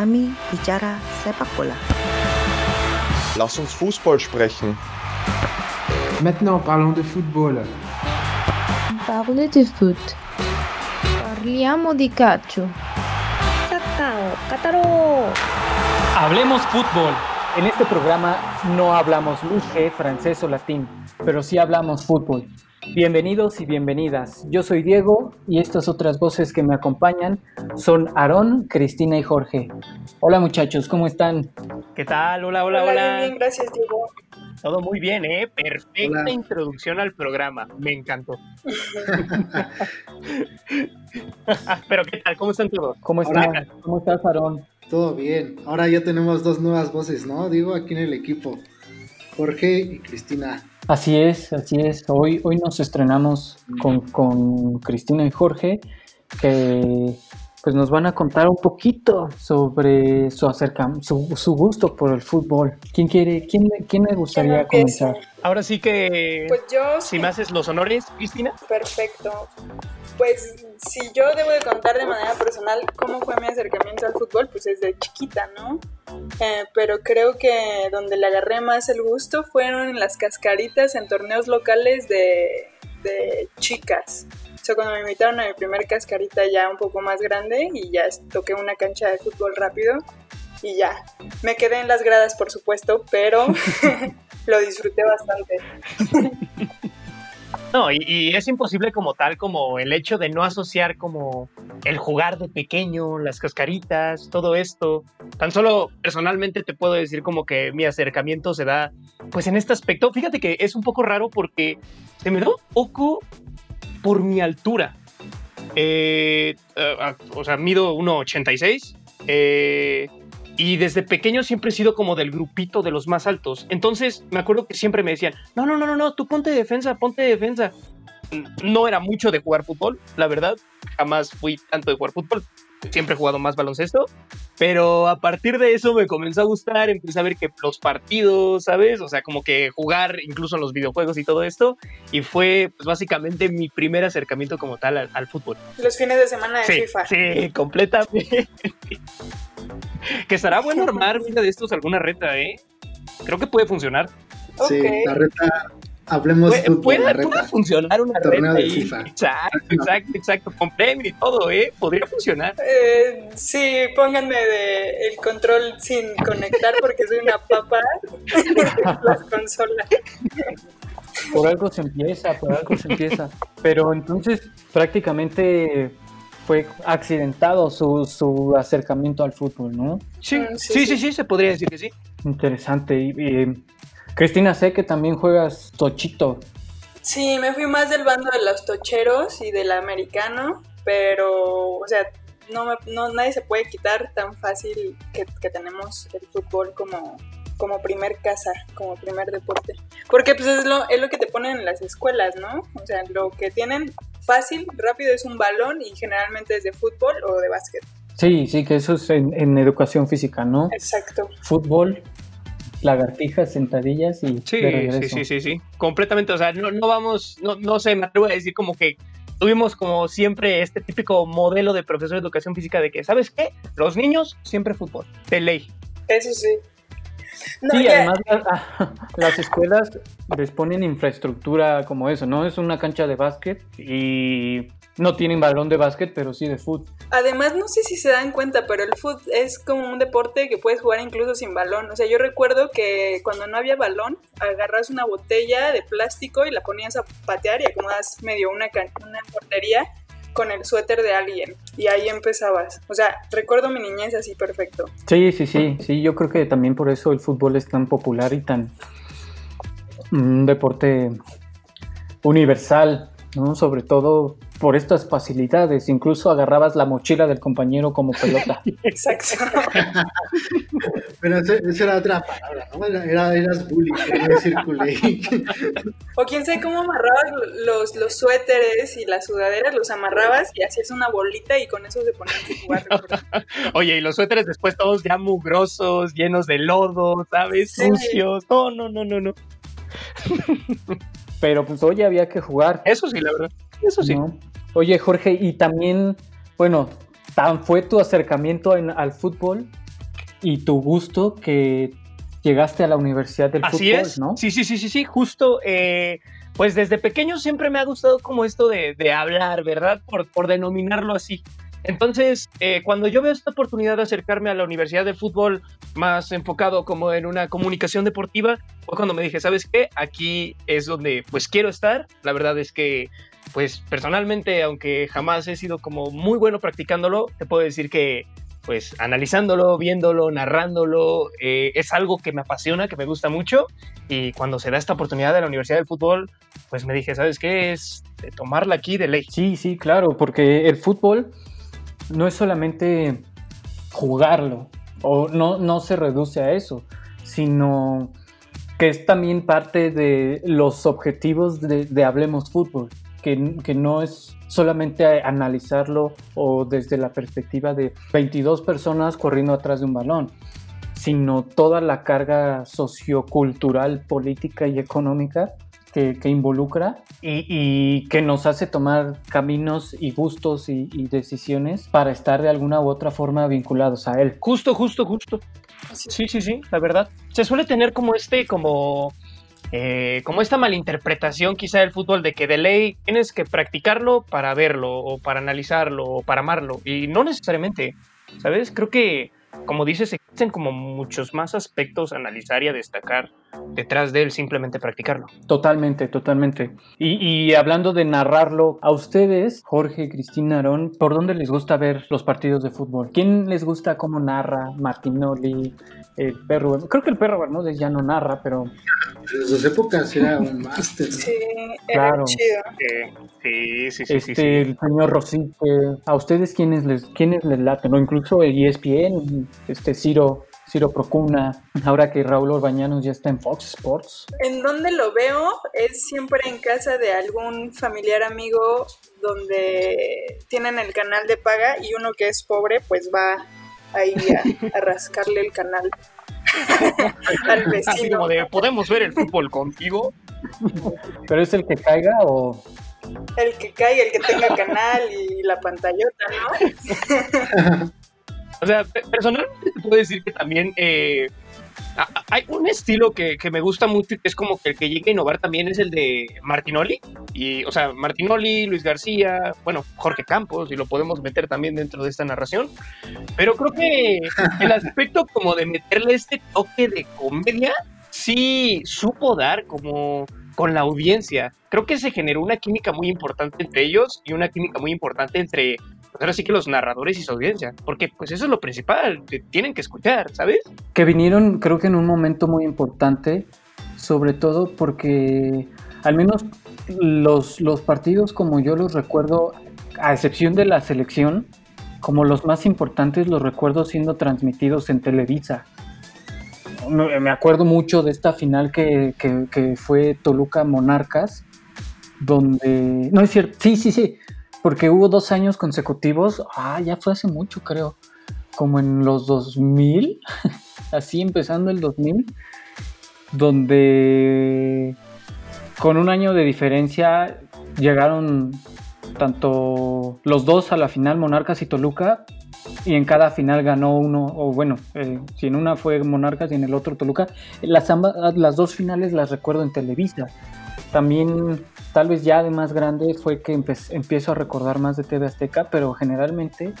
kami bicara sepak bola. Lass uns Fußball sprechen. Maintenant, parlons de football. Parle de foot. Parliamo di calcio. Hablemos fútbol. En este programa no hablamos luche, francés o latín, pero sí hablamos fútbol. Bienvenidos y bienvenidas. Yo soy Diego y estas otras voces que me acompañan son Aarón, Cristina y Jorge. Hola muchachos, ¿cómo están? ¿Qué tal? Hola, hola, hola. Bien, bien, gracias, Diego. Todo muy bien, ¿eh? Perfecta Hola. introducción al programa. Me encantó. Pero ¿qué tal? ¿Cómo están todos? ¿Cómo están? ¿Cómo estás, Aarón? Todo bien. Ahora ya tenemos dos nuevas voces, ¿no? Digo, aquí en el equipo. Jorge y Cristina. Así es, así es. Hoy, hoy nos estrenamos con, con Cristina y Jorge, que pues nos van a contar un poquito sobre su acerca, su, su gusto por el fútbol. ¿Quién quiere, quién, quién le gustaría ¿Quién comenzar? Ahora sí que... Pues yo, si me haces los honores, Cristina. perfecto. Pues si yo debo de contar de manera personal cómo fue mi acercamiento al fútbol, pues desde chiquita, ¿no? Eh, pero creo que donde le agarré más el gusto fueron en las cascaritas en torneos locales de, de chicas. Cuando me invitaron a mi primer cascarita ya un poco más grande y ya toqué una cancha de fútbol rápido y ya. Me quedé en las gradas, por supuesto, pero lo disfruté bastante. No, y, y es imposible como tal, como el hecho de no asociar como el jugar de pequeño, las cascaritas, todo esto. Tan solo personalmente te puedo decir como que mi acercamiento se da pues en este aspecto. Fíjate que es un poco raro porque se me da un poco por mi altura. Eh, ah, o sea, mido 1,86. Eh, y desde pequeño siempre he sido como del grupito de los más altos. Entonces me acuerdo que siempre me decían, no, no, no, no, no, tú ponte de defensa, ponte de defensa. No era mucho de jugar fútbol, la verdad. Jamás fui tanto de jugar fútbol. Siempre he jugado más baloncesto. Pero a partir de eso me comenzó a gustar. Empecé a ver que los partidos, ¿sabes? O sea, como que jugar incluso en los videojuegos y todo esto. Y fue pues, básicamente mi primer acercamiento como tal al, al fútbol. Los fines de semana de Sí, FIFA. sí, completamente. que estará bueno armar, mira, de estos alguna reta, ¿eh? Creo que puede funcionar. Sí, la reta. Hablemos Puede, fútbol, puede- la puede funcionar una Torneo reta de ahí. FIFA. Exacto, exacto, exacto. Con premio y todo, ¿eh? Podría funcionar. Eh, sí, pónganme de el control sin conectar porque soy una papa. Las consolas. Por algo se empieza, por algo se empieza. Pero entonces prácticamente fue accidentado su, su acercamiento al fútbol, ¿no? Sí, Mm, sí, sí, sí, sí. sí, se podría decir que sí. Interesante. Y, y, Cristina, sé que también juegas tochito. Sí, me fui más del bando de los tocheros y del americano, pero, o sea, no, me- no nadie se puede quitar tan fácil que, que tenemos el fútbol como, como primer casa, como primer deporte. Porque pues es lo, es lo que te ponen en las escuelas, ¿no? O sea, lo que tienen fácil, rápido es un balón y generalmente es de fútbol o de básquet. Sí, sí, que eso es en, en educación física, ¿no? Exacto. Fútbol, lagartijas, sentadillas y Sí, de regreso. sí, sí, sí, sí. Completamente. O sea, no, no vamos, no, no sé, me atrevo a decir como que tuvimos como siempre este típico modelo de profesor de educación física de que, ¿sabes qué? Los niños siempre fútbol, de ley. Eso sí. No, Sí, ya- además la- las escuelas les ponen infraestructura como eso, ¿no? Es una cancha de básquet y no tienen balón de básquet, pero sí de fútbol. Además, no sé si se dan cuenta, pero el fútbol es como un deporte que puedes jugar incluso sin balón. O sea, yo recuerdo que cuando no había balón, agarras una botella de plástico y la ponías a patear y acomodas medio una, una portería con el suéter de alguien. Y ahí empezabas. O sea, recuerdo mi niñez así perfecto. Sí, sí, sí, sí, yo creo que también por eso el fútbol es tan popular y tan un deporte universal, ¿no? Sobre todo por estas facilidades, incluso agarrabas la mochila del compañero como pelota. Exacto. Pero eso era otra palabra, ¿no? Era, era- eras bully, quería decir culé. o quién sabe cómo amarrabas los, los suéteres y las sudaderas, los amarrabas y hacías una bolita y con eso se ponían a jugar. Oye, y los suéteres después todos ya mugrosos, llenos de lodo, ¿sabes? Sí. Sucios. No, no, no, no, no. Pero pues oye, había que jugar. Eso sí, la verdad. Eso sí. ¿no? Oye, Jorge, y también, bueno, tan fue tu acercamiento en- al fútbol y tu gusto que llegaste a la Universidad del Así Fútbol, es. ¿no? Sí, sí, sí, sí, sí, justo. eh, pues desde pequeño siempre me ha gustado como esto de, de hablar, ¿verdad? Por, por denominarlo así. Entonces, eh, cuando yo veo esta oportunidad de acercarme a la Universidad del Fútbol más enfocado como en una comunicación deportiva, fue cuando me dije, ¿sabes qué? Aquí es donde pues quiero estar. La verdad es que, pues personalmente, aunque jamás he sido como muy bueno practicándolo, te puedo decir que pues analizándolo, viéndolo, narrándolo, eh, es algo que me apasiona, que me gusta mucho. Y cuando se da esta oportunidad de la Universidad del Fútbol, pues me dije, ¿sabes qué? Es de tomarla aquí de ley. Sí, sí, claro, porque el fútbol no es solamente jugarlo, o no, no se reduce a eso, sino que es también parte de los objetivos de, de Hablemos Fútbol, que, que no es solamente analizarlo o desde la perspectiva de 22 personas corriendo atrás de un balón, sino toda la carga sociocultural, política y económica que, que involucra y, y que nos hace tomar caminos y gustos y, y decisiones para estar de alguna u otra forma vinculados a él. Justo, justo, justo. Sí, sí, sí, la verdad. Se suele tener como este, como, eh, como esta malinterpretación quizá del fútbol de que de ley tienes que practicarlo para verlo o para analizarlo o para amarlo. Y no necesariamente, ¿sabes? Creo que, como dices, existen como muchos más aspectos a analizar y a destacar detrás de él simplemente practicarlo. Totalmente, totalmente. Y, y hablando de narrarlo, a ustedes, Jorge, Cristina, Aarón, ¿por dónde les gusta ver los partidos de fútbol? ¿Quién les gusta cómo narra? Martinoli, el perro. Creo que el perro Bermúdez ya no narra, pero En sus épocas era un máster. ¿no? Sí, era Claro. chido. Eh, sí, sí, sí, este, sí, sí. el señor Rosique, ¿a ustedes quiénes les, quiénes les laten? ¿no? Incluso el ESPN, este Ciro, Ciro Procuna, ahora que Raúl Orbañanos ya está en Fox Sports. En donde lo veo es siempre en casa de algún familiar amigo donde tienen el canal de paga y uno que es pobre pues va ahí a, a rascarle el canal al Así vecino. como de, ¿podemos ver el fútbol contigo? ¿Pero es el que caiga o...? El que caiga, el que tenga canal y la pantallota, ¿no? O sea, pe- personalmente te puedo decir que también eh, hay un estilo que, que me gusta mucho y que es como que el que llega a innovar también es el de Martinoli. Y, o sea, Martinoli, Luis García, bueno, Jorge Campos, y lo podemos meter también dentro de esta narración. Pero creo que el aspecto como de meterle este toque de comedia, sí supo dar como con la audiencia. Creo que se generó una química muy importante entre ellos y una química muy importante entre pues ahora sí que los narradores y su audiencia, porque pues eso es lo principal, te tienen que escuchar, ¿sabes? que vinieron creo que en un momento muy importante, sobre todo porque al menos los, los partidos como yo los recuerdo, a excepción de la selección, como los más importantes los recuerdo siendo transmitidos en Televisa. Me acuerdo mucho de esta final que- que fue Toluca Monarcas, donde... No es cierto, sí, sí, sí, porque hubo dos años consecutivos, ah, ya fue hace mucho creo, como en los 2000, así empezando el 2000, donde con un año de diferencia llegaron tanto los dos a la final, Monarcas y Toluca, y en cada final ganó uno, o bueno, eh, si en una fue Monarcas y en el otro Toluca. Las, ambas, las dos finales las recuerdo en Televisa. También, tal vez ya de más grande, fue que empiezo a recordar más de TV Azteca, pero generalmente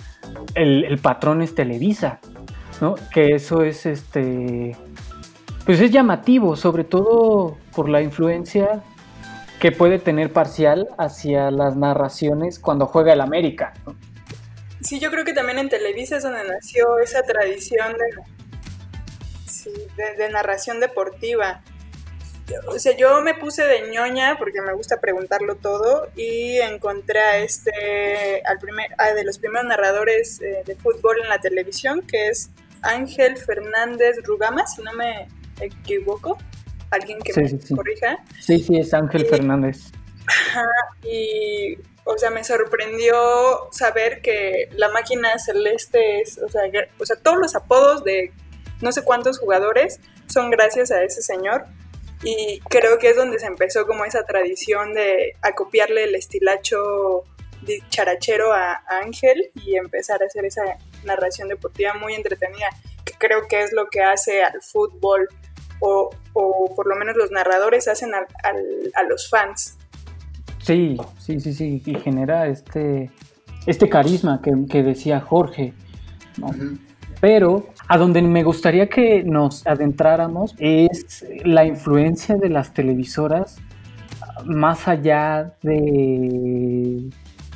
el, patrón es Televisa, ¿no? Que eso es este. Pues es llamativo, sobre todo por la influencia que puede tener parcial hacia las narraciones cuando juega el América. Sí, yo creo que también en Televisa es donde nació esa tradición de narración deportiva. O sea, yo me puse de ñoña porque me gusta preguntarlo todo y encontré a este, al primer, a de los primeros narradores eh, de fútbol en la televisión, que es Ángel Fernández Rugama, si no me equivoco. Alguien que Sí, me sí, corrija. Sí, sí, es Ángel Fernández. Y, o sea, me sorprendió saber que la máquina celeste es, o sea, o sea, todos los apodos de no sé cuántos jugadores son gracias a ese señor. Y creo que es donde se empezó como esa tradición de acopiarle el estilacho dicharachero a Ángel y empezar a hacer esa narración deportiva muy entretenida. creo que es lo que hace al fútbol o, o por lo menos los narradores hacen al- al- a los fans. Sí, sí, sí, sí, y genera este, este carisma que, que decía Jorge. ¿no? Pero a donde me gustaría que nos adentráramos es la influencia de las televisoras más allá de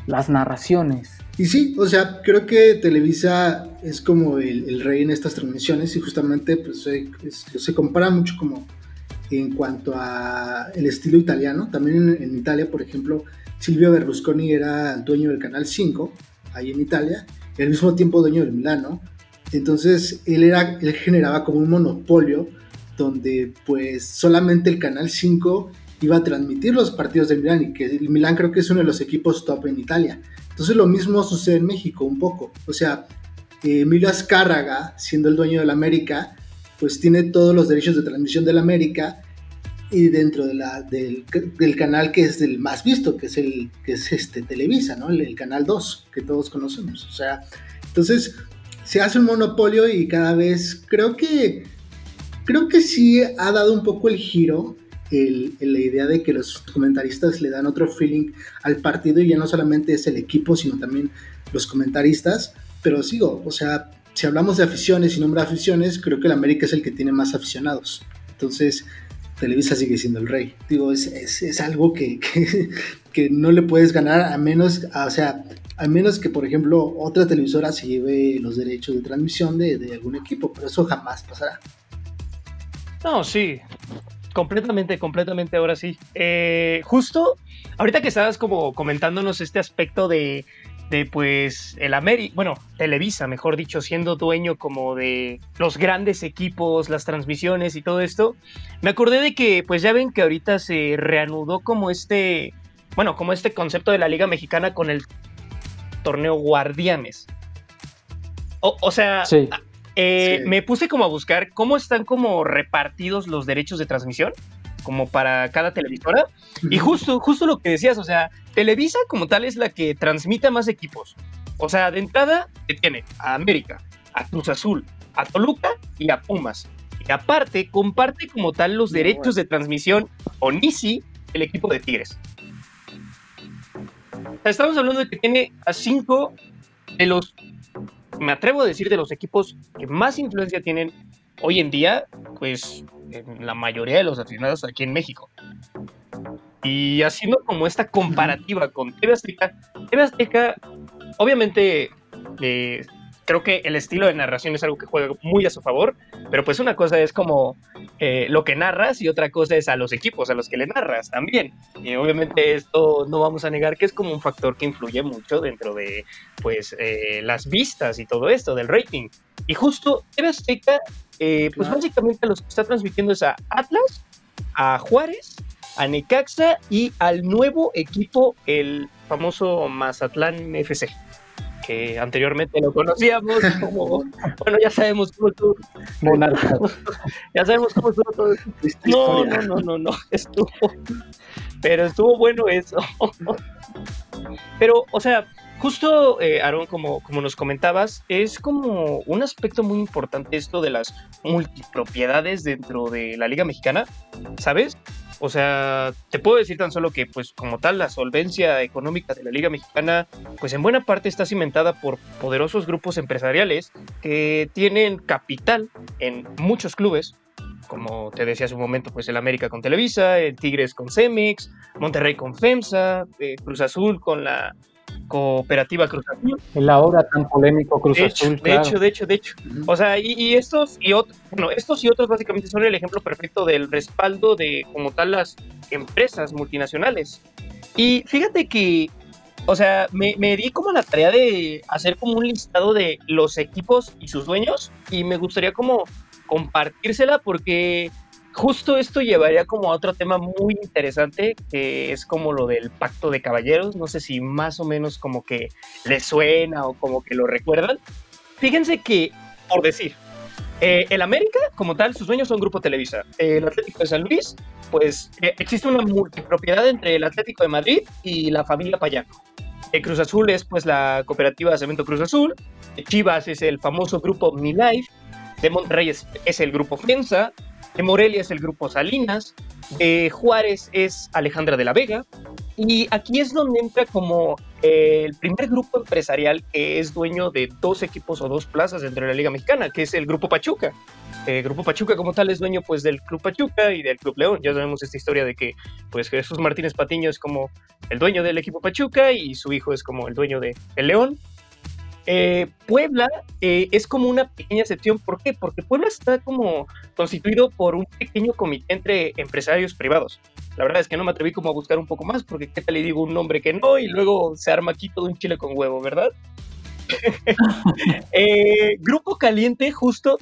las narraciones. Y sí, o sea, creo que Televisa es como el, rey en estas transmisiones y justamente pues, se, compara mucho como en cuanto a el estilo italiano. También en, Italia, por ejemplo, Silvio Berlusconi era dueño del Canal 5, ahí en Italia, y al mismo tiempo dueño del Milano. Entonces él, era, él generaba como un monopolio donde pues solamente el Canal 5 iba a transmitir los partidos del Milán y que el Milán creo que es uno de los equipos top en Italia. Entonces lo mismo sucede en México un poco. O sea, eh, Emilio Azcárraga, siendo el dueño del América, pues tiene todos los derechos de transmisión del América y dentro de la, del, canal que es el más visto, que es el que es este Televisa, ¿no? El, el canal 2 que todos conocemos. O sea, entonces se hace un monopolio y cada vez creo que creo que sí ha dado un poco el giro el, la idea de que los comentaristas le dan otro feeling al partido y ya no solamente es el equipo, sino también los comentaristas. Pero sigo, o sea, si hablamos de aficiones y nombre de aficiones, creo que el América es el que tiene más aficionados. Entonces, Televisa sigue siendo el rey. Digo, es, es, algo que, que, que no le puedes ganar a menos, o sea, a menos que, por ejemplo, otra televisora se lleve los derechos de transmisión de, de algún equipo, pero eso jamás pasará. No, sí. Completamente, completamente, ahora sí. Eh, justo, ahorita que estabas como comentándonos este aspecto de, de pues, el América, bueno, Televisa, mejor dicho, siendo dueño como de los grandes equipos, las transmisiones y todo esto, me acordé de que, pues ya ven que ahorita se reanudó como este, bueno, como este concepto de la Liga Mexicana con el torneo Guardianes. O, o sea, Sí. eh, Sí. me puse como a buscar cómo están como repartidos los derechos de transmisión, como para cada televisora. Y justo, justo lo que decías, o sea, Televisa como tal es la que transmite a más equipos. O sea, de entrada que tiene a América, a Cruz Azul, a Toluca y a Pumas. Y aparte, comparte como tal los derechos de transmisión con Easy, el equipo de Tigres. Estamos hablando de que tiene a cinco de los, me atrevo a decir, de los equipos que más influencia tienen hoy en día, pues en la mayoría de los aficionados aquí en México. Y haciendo como esta comparativa con TV Azteca, TV Azteca, obviamente, eh, creo que el estilo de narración es algo que juega muy a su favor, pero pues una cosa es como eh, lo que narras y otra cosa es a los equipos a los que le narras también. Y obviamente esto no vamos a negar que es como un factor que influye mucho dentro de pues eh, las vistas y todo esto del rating. Y justo TV Azteca, eh, pues Claro. básicamente los que está transmitiendo es a Atlas, a Juárez, a Necaxa y al nuevo equipo, el famoso Mazatlán FC, que anteriormente lo conocíamos como, bueno, ya sabemos cómo estuvo, Monarcas. ya sabemos cómo estuvo todo No, no, no, no, no, estuvo, pero estuvo bueno eso. Pero, o sea, justo, eh, Aaron, como, como nos comentabas, es como un aspecto muy importante esto de las multipropiedades dentro de la Liga Mexicana, ¿sabes? O sea, te puedo decir tan solo que, pues, como tal, la solvencia económica de la Liga Mexicana, pues en buena parte está cimentada por poderosos grupos empresariales que tienen capital en muchos clubes, como te decía hace un momento, pues el América con Televisa, el Tigres con Cemex, Monterrey con FEMSA, eh, Cruz Azul con la cooperativa Cruz Azul. El ahora tan polémico Cruz de, hecho, Azul, de claro. hecho, de hecho, de hecho. O sea, y, y estos y otros, bueno, estos y otros básicamente son el ejemplo perfecto del respaldo de como tal las empresas multinacionales. Y fíjate que, o sea, me, me di como la tarea de hacer como un listado de los equipos y sus dueños y me gustaría como compartírsela porque justo esto llevaría como a otro tema muy interesante que es como lo del pacto de caballeros. No sé si más o menos como que les suena o como que lo recuerdan. Fíjense que, por decir, eh, el América, como tal, sus dueños son Grupo Televisa. El Atlético de San Luis, pues eh, existe una multipropiedad entre el Atlético de Madrid y la familia Payaco. El Cruz Azul es pues la cooperativa de Cemento Cruz Azul. Chivas es el famoso grupo Mi Life. de Monterrey es, es el grupo FENSA, de Morelia es el grupo Salinas, de Juárez es Alejandra de la Vega, y aquí es donde entra como eh, el primer grupo empresarial que es dueño de dos equipos o dos plazas dentro de la Liga Mexicana, que es el Grupo Pachuca. El Grupo Pachuca como tal es dueño pues del Club Pachuca y del Club León. Ya sabemos esta historia de que pues Jesús Martínez Patiño es como el dueño del equipo Pachuca y su hijo es como el dueño de el León. Eh, Puebla eh, es como una pequeña excepción. ¿Por qué? Porque Puebla está como constituido por un pequeño comité entre empresarios privados. La verdad es que no me atreví como a buscar un poco más, porque qué tal le digo un nombre que no y luego se arma aquí todo un chile con huevo, ¿verdad? Eh, Grupo Caliente, justo,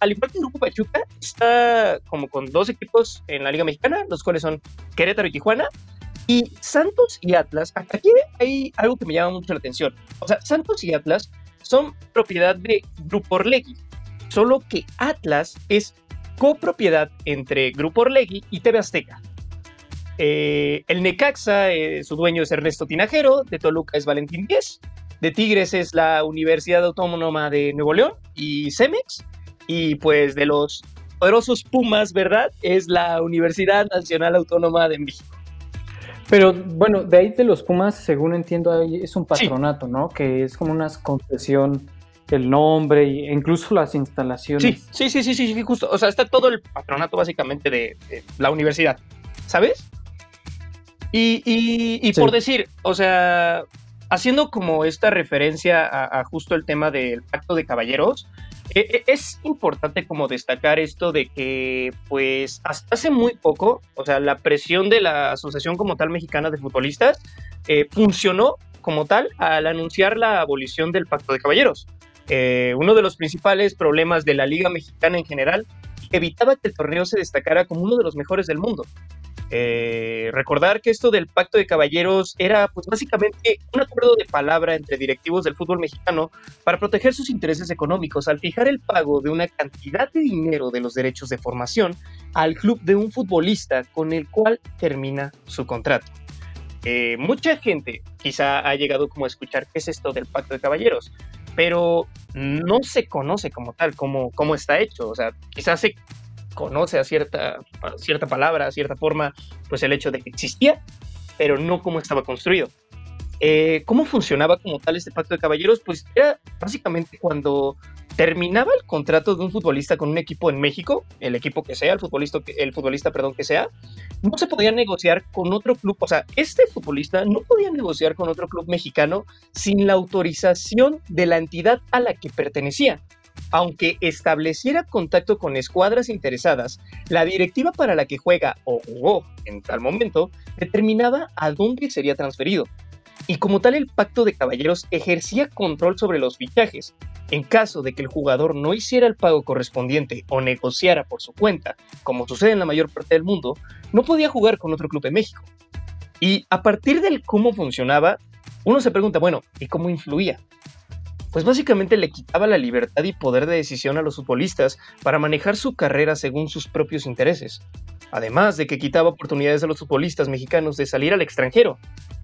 al igual que Grupo Pachuca, está como con dos equipos en la Liga Mexicana, los cuales son Querétaro y Tijuana, y Santos y Atlas, aquí hay algo que me llama mucho la atención. O sea, Santos y Atlas son propiedad de Grupo Orlegui, solo que Atlas es copropiedad entre Grupo Orlegui y TV Azteca. Eh, el Necaxa, eh, su dueño es Ernesto Tinajero, de Toluca es Valentín Díez, de Tigres es la Universidad Autónoma de Nuevo León y Cemex, y pues de los poderosos Pumas, ¿verdad? Es la Universidad Nacional Autónoma de México. Pero bueno, de ahí de los Pumas, según entiendo, es un patronato, ¿no? Que es como una concesión del nombre e incluso las instalaciones. Sí, sí, sí, sí, sí, justo. O sea, está todo el patronato básicamente de, la universidad, ¿sabes? Y, y, por decir, o sea, haciendo como esta referencia a, justo el tema del pacto de caballeros, es importante como destacar esto de que pues hasta hace muy poco, o sea, la presión de la Asociación como tal mexicana de futbolistas eh, funcionó como tal al anunciar la abolición del pacto de caballeros. Eh, uno de los principales problemas de la Liga Mexicana en general evitaba que el torneo se destacara como uno de los mejores del mundo. Eh, recordar que esto del pacto de caballeros era pues básicamente un acuerdo de palabra entre directivos del fútbol mexicano para proteger sus intereses económicos al fijar el pago de una cantidad de dinero de los derechos de formación al club de un futbolista con el cual termina su contrato. Eh, mucha gente quizá ha llegado como a escuchar qué es esto del pacto de caballeros, pero no se conoce como tal cómo, cómo está hecho. O sea, quizás se conoce a cierta, cierta palabra, a cierta forma, pues el hecho de que existía, pero no cómo estaba construido. Eh, ¿Cómo funcionaba como tal este pacto de caballeros? Pues era básicamente cuando terminaba el contrato de un futbolista con un equipo en México, el equipo que sea, el futbolista, el futbolista perdón, que sea, no se podía negociar con otro club, o sea, este futbolista no podía negociar con otro club mexicano sin la autorización de la entidad a la que pertenecía aunque estableciera contacto con escuadras interesadas, la directiva para la que juega o jugó en tal momento determinaba a dónde sería transferido. Y como tal el pacto de caballeros ejercía control sobre los fichajes. En caso de que el jugador no hiciera el pago correspondiente o negociara por su cuenta, como sucede en la mayor parte del mundo, no podía jugar con otro club en México. Y a partir del cómo funcionaba, uno se pregunta, bueno, ¿y cómo influía? Pues básicamente le quitaba la libertad y poder de decisión a los futbolistas para manejar su carrera según sus propios intereses. Además de que quitaba oportunidades a los futbolistas mexicanos de salir al extranjero.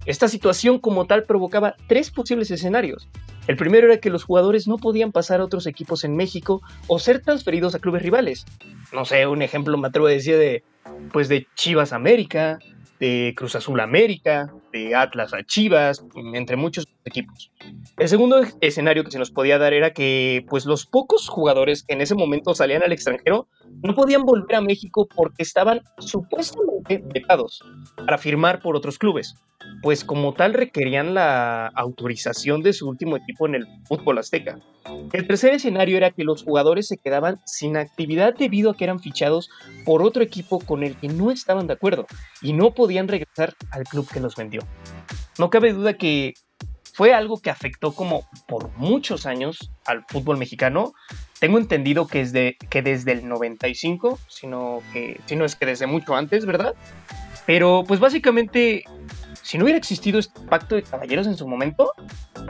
Esta situación como tal provocaba tres posibles escenarios. El primero era que los jugadores no podían pasar a otros equipos en México o ser transferidos a clubes rivales. No sé, un ejemplo me atrevo de pues de Chivas América, de Cruz Azul América, de Atlas a Chivas, entre muchos equipos. El segundo escenario que se nos podía dar era que pues los pocos jugadores que en ese momento salían al extranjero no podían volver a México porque estaban supuestamente vetados para firmar por otros clubes pues como tal requerían la autorización de su último equipo en el fútbol azteca. El tercer escenario era que los jugadores se quedaban sin actividad debido a que eran fichados por otro equipo con el que no estaban de acuerdo y no podían regresar al club que los vendió. No cabe duda que fue algo que afectó como por muchos años al fútbol mexicano. Tengo entendido que, es de, que desde el 95, sino que, si no es que desde mucho antes, ¿verdad? Pero pues básicamente si no hubiera existido este pacto de caballeros en su momento,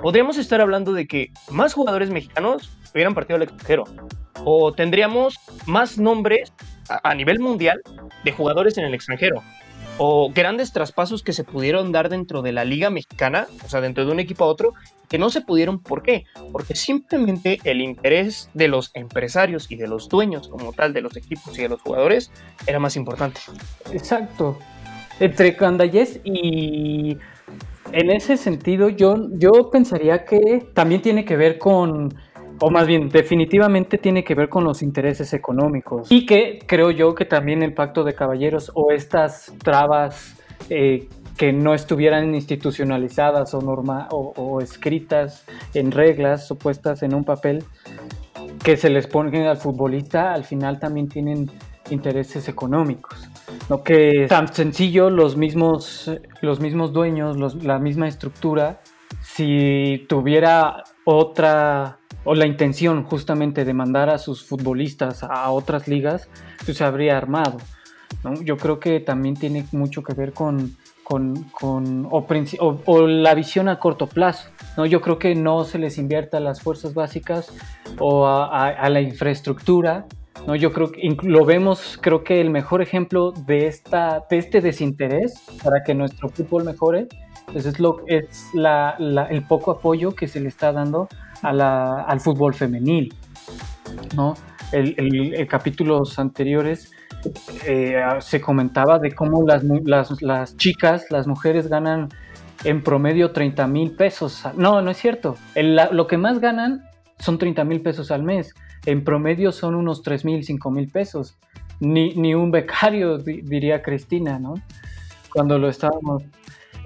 podríamos estar hablando de que más jugadores mexicanos hubieran partido al extranjero. O tendríamos más nombres a, nivel mundial de jugadores en el extranjero. O grandes traspasos que se pudieron dar dentro de la liga mexicana, o sea, dentro de un equipo a otro, que no se pudieron. ¿Por qué? Porque simplemente el interés de los empresarios y de los dueños como tal de los equipos y de los jugadores era más importante. Exacto. Entre Candayes y en ese sentido yo, yo pensaría que también tiene que ver con o más bien definitivamente tiene que ver con los intereses económicos y que creo yo que también el pacto de caballeros o estas trabas eh, que no estuvieran institucionalizadas o, norma, o, escritas en reglas o puestas en un papel que se les ponen al futbolista, al final también tienen intereses económicos. No que tan sencillo los mismos, los mismos dueños, la misma estructura, si tuviera otra o la intención justamente de mandar a sus futbolistas a otras ligas, pues se habría armado. Yo creo que también tiene mucho que ver con, con, con o, la visión a corto plazo. ¿no? Yo creo que no se les invierta a las fuerzas básicas o a, la infraestructura. ¿no? Yo creo que lo vemos, creo que el mejor ejemplo de, esta, de este desinterés para que nuestro fútbol mejore pues es, lo, es la, el poco apoyo que se le está dando al fútbol femenil. ¿no? El, el, capítulos anteriores eh, se comentaba de cómo las, las, las, chicas, las mujeres ganan en promedio 30 mil pesos. No, no es cierto. lo que más ganan son 30 mil pesos al mes. En promedio son unos 3 mil, 5 mil pesos. Ni, ni, un becario, diría Cristina, ¿no? Cuando lo estábamos.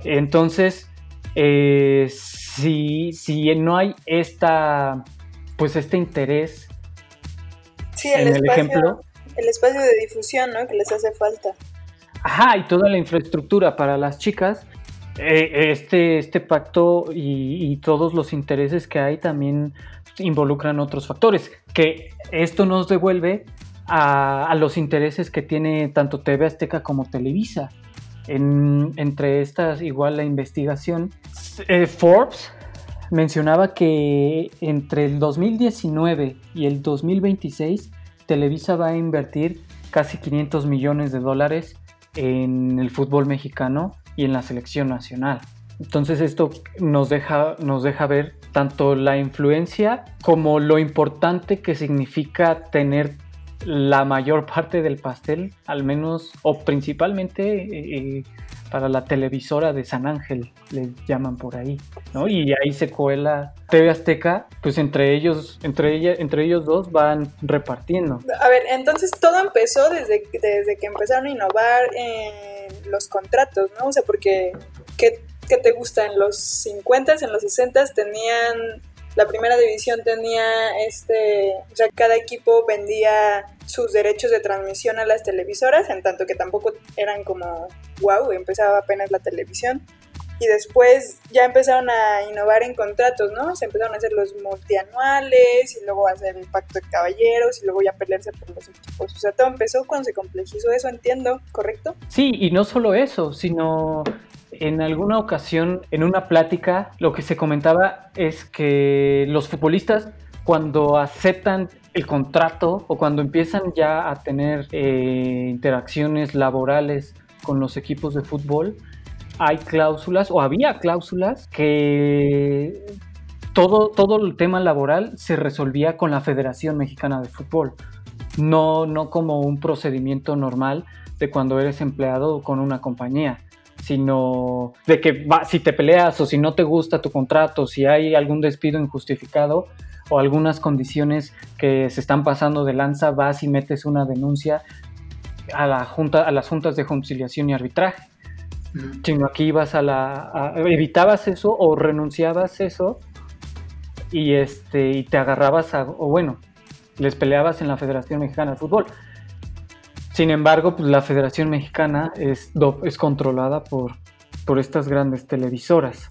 Entonces, eh, si, si no hay esta, pues este interés en el ejemplo. El espacio de difusión, ¿no? Que les hace falta. Ajá, y toda la infraestructura para las chicas. Eh, este, este pacto y, todos los intereses que hay también involucran otros factores, que esto nos devuelve a, a los intereses que tiene tanto TV Azteca como Televisa entre estas, igual la investigación, eh, Forbes mencionaba que entre el 2019 y el 2026 Televisa va a invertir casi 500 millones de dólares en el fútbol mexicano y en la selección nacional. Entonces esto nos deja, nos deja ver tanto la influencia como lo importante que significa tener la mayor parte del pastel, al menos o principalmente eh, para la televisora de San Ángel, le llaman por ahí, ¿no? Y ahí se cuela TV Azteca, pues entre ellos, entre ella, entre ellos dos van repartiendo. A ver, entonces todo empezó desde, desde que empezaron a innovar en los contratos, ¿no? O sea, porque ¿qué, qué te gusta? En los 50 en los 60 tenían la primera división tenía este, o sea, cada equipo vendía sus derechos de transmisión a las televisoras, en tanto que tampoco eran como, wow, empezaba apenas la televisión. Y después ya empezaron a innovar en contratos, ¿no? Se empezaron a hacer los multianuales y luego a hacer el pacto de caballeros y luego ya pelearse por los equipos. O sea, todo empezó cuando se complejizó eso, entiendo, ¿correcto? Sí, y no solo eso, sino en alguna ocasión, en una plática, lo que se comentaba es que los futbolistas cuando aceptan el contrato o cuando empiezan ya a tener eh, interacciones laborales con los equipos de fútbol, hay cláusulas o había cláusulas que todo, todo el tema laboral se resolvía con la Federación Mexicana de Fútbol, no, no como un procedimiento normal de cuando eres empleado con una compañía sino de que si te peleas o si no te gusta tu contrato, si hay algún despido injustificado o algunas condiciones que se están pasando de lanza, vas y metes una denuncia a, la junta, a las juntas de conciliación y arbitraje. Sino aquí ibas a la. evitabas eso o renunciabas eso y, este, y te agarrabas a. o bueno, les peleabas en la Federación Mexicana de Fútbol. Sin embargo, pues, la Federación Mexicana es, es controlada por, por estas grandes televisoras,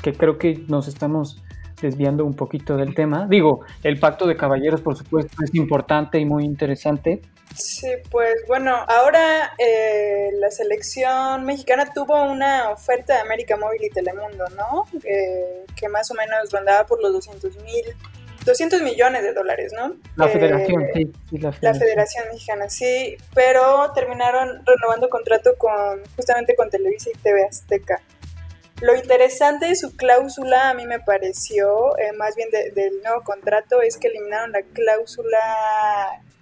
que creo que nos estamos desviando un poquito del tema. Digo, el pacto de caballeros, por supuesto, es importante y muy interesante. Sí, pues bueno, ahora eh, la selección mexicana tuvo una oferta de América Móvil y Telemundo, ¿no? Eh, que más o menos rondaba por los 200 mil 200 millones de dólares, ¿no? La Eh, federación, sí. sí, la La federación. Federación Mexicana, sí, pero terminaron renovando contrato con justamente con Televisa y TV Azteca. Lo interesante de su cláusula, a mí me pareció, eh, más bien de- del nuevo contrato, es que eliminaron la cláusula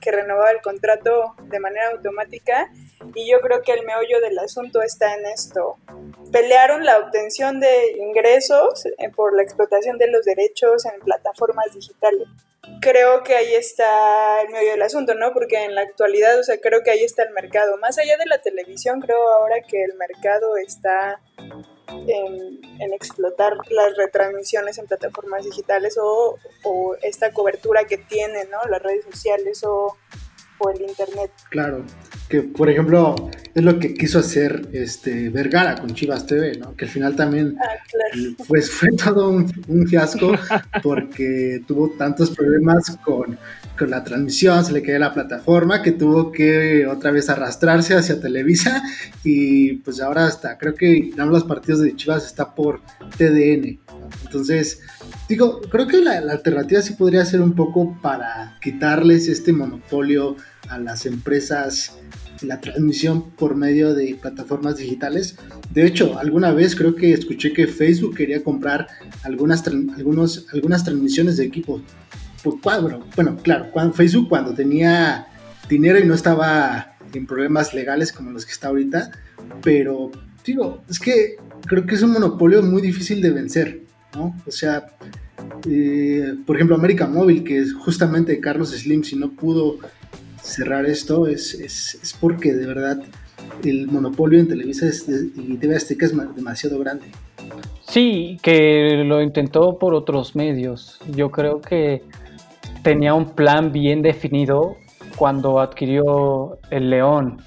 que renovaba el contrato de manera automática y yo creo que el meollo del asunto está en esto. Pelearon la obtención de ingresos eh, por la explotación de los derechos en plataformas digitales creo que ahí está el medio del asunto, ¿no? Porque en la actualidad, o sea, creo que ahí está el mercado. Más allá de la televisión, creo ahora que el mercado está en, en explotar las retransmisiones en plataformas digitales o, o esta cobertura que tienen, ¿no? Las redes sociales o, o el internet. Claro, que por ejemplo es lo que quiso hacer este Vergara con Chivas TV, ¿no? Que al final también Ah, claro. pues fue todo un, un fiasco porque tuvo tantos problemas con, con la transmisión, se le caía la plataforma que tuvo que otra vez arrastrarse hacia Televisa y pues ahora hasta creo que en los partidos de Chivas está por TDN. ¿no? Entonces, digo, creo que la, la alternativa sí podría ser un poco para quitarles este monopolio a las empresas la transmisión por medio de plataformas digitales. De hecho, alguna vez creo que escuché que Facebook quería comprar algunas, algunos, algunas transmisiones de equipos. Por cuadro. Bueno, claro, cuando, Facebook cuando tenía dinero y no estaba en problemas legales como los que está ahorita, pero digo, es que creo que es un monopolio muy difícil de vencer, ¿no? O sea, eh, por ejemplo, América Móvil, que es justamente Carlos Slim, si no pudo cerrar esto, es, es, es porque de verdad el monopolio en Televisa es de- y TV Azteca es ma- demasiado grande. Sí, que lo intentó por otros medios. Yo creo que tenía un plan bien definido cuando adquirió el León,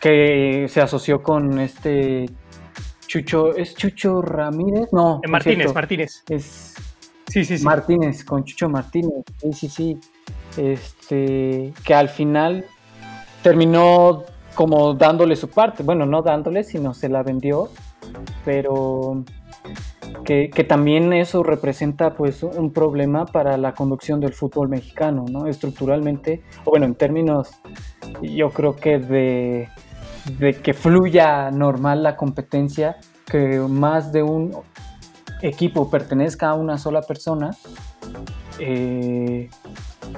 que se asoció con este Chucho, ¿es Chucho Ramírez? No, Eh, es Martínez, cierto. Martínez. Es Sí, sí, sí. Martínez, con Chucho Martínez, sí, sí, sí. Este, que al final terminó como dándole su parte. Bueno, no dándole, sino se la vendió. Pero que, también eso representa pues un problema para la conducción del fútbol mexicano, ¿no? Estructuralmente, o bueno, en términos, yo creo que de, de que fluya normal la competencia, que más de un equipo pertenezca a una sola persona, eh,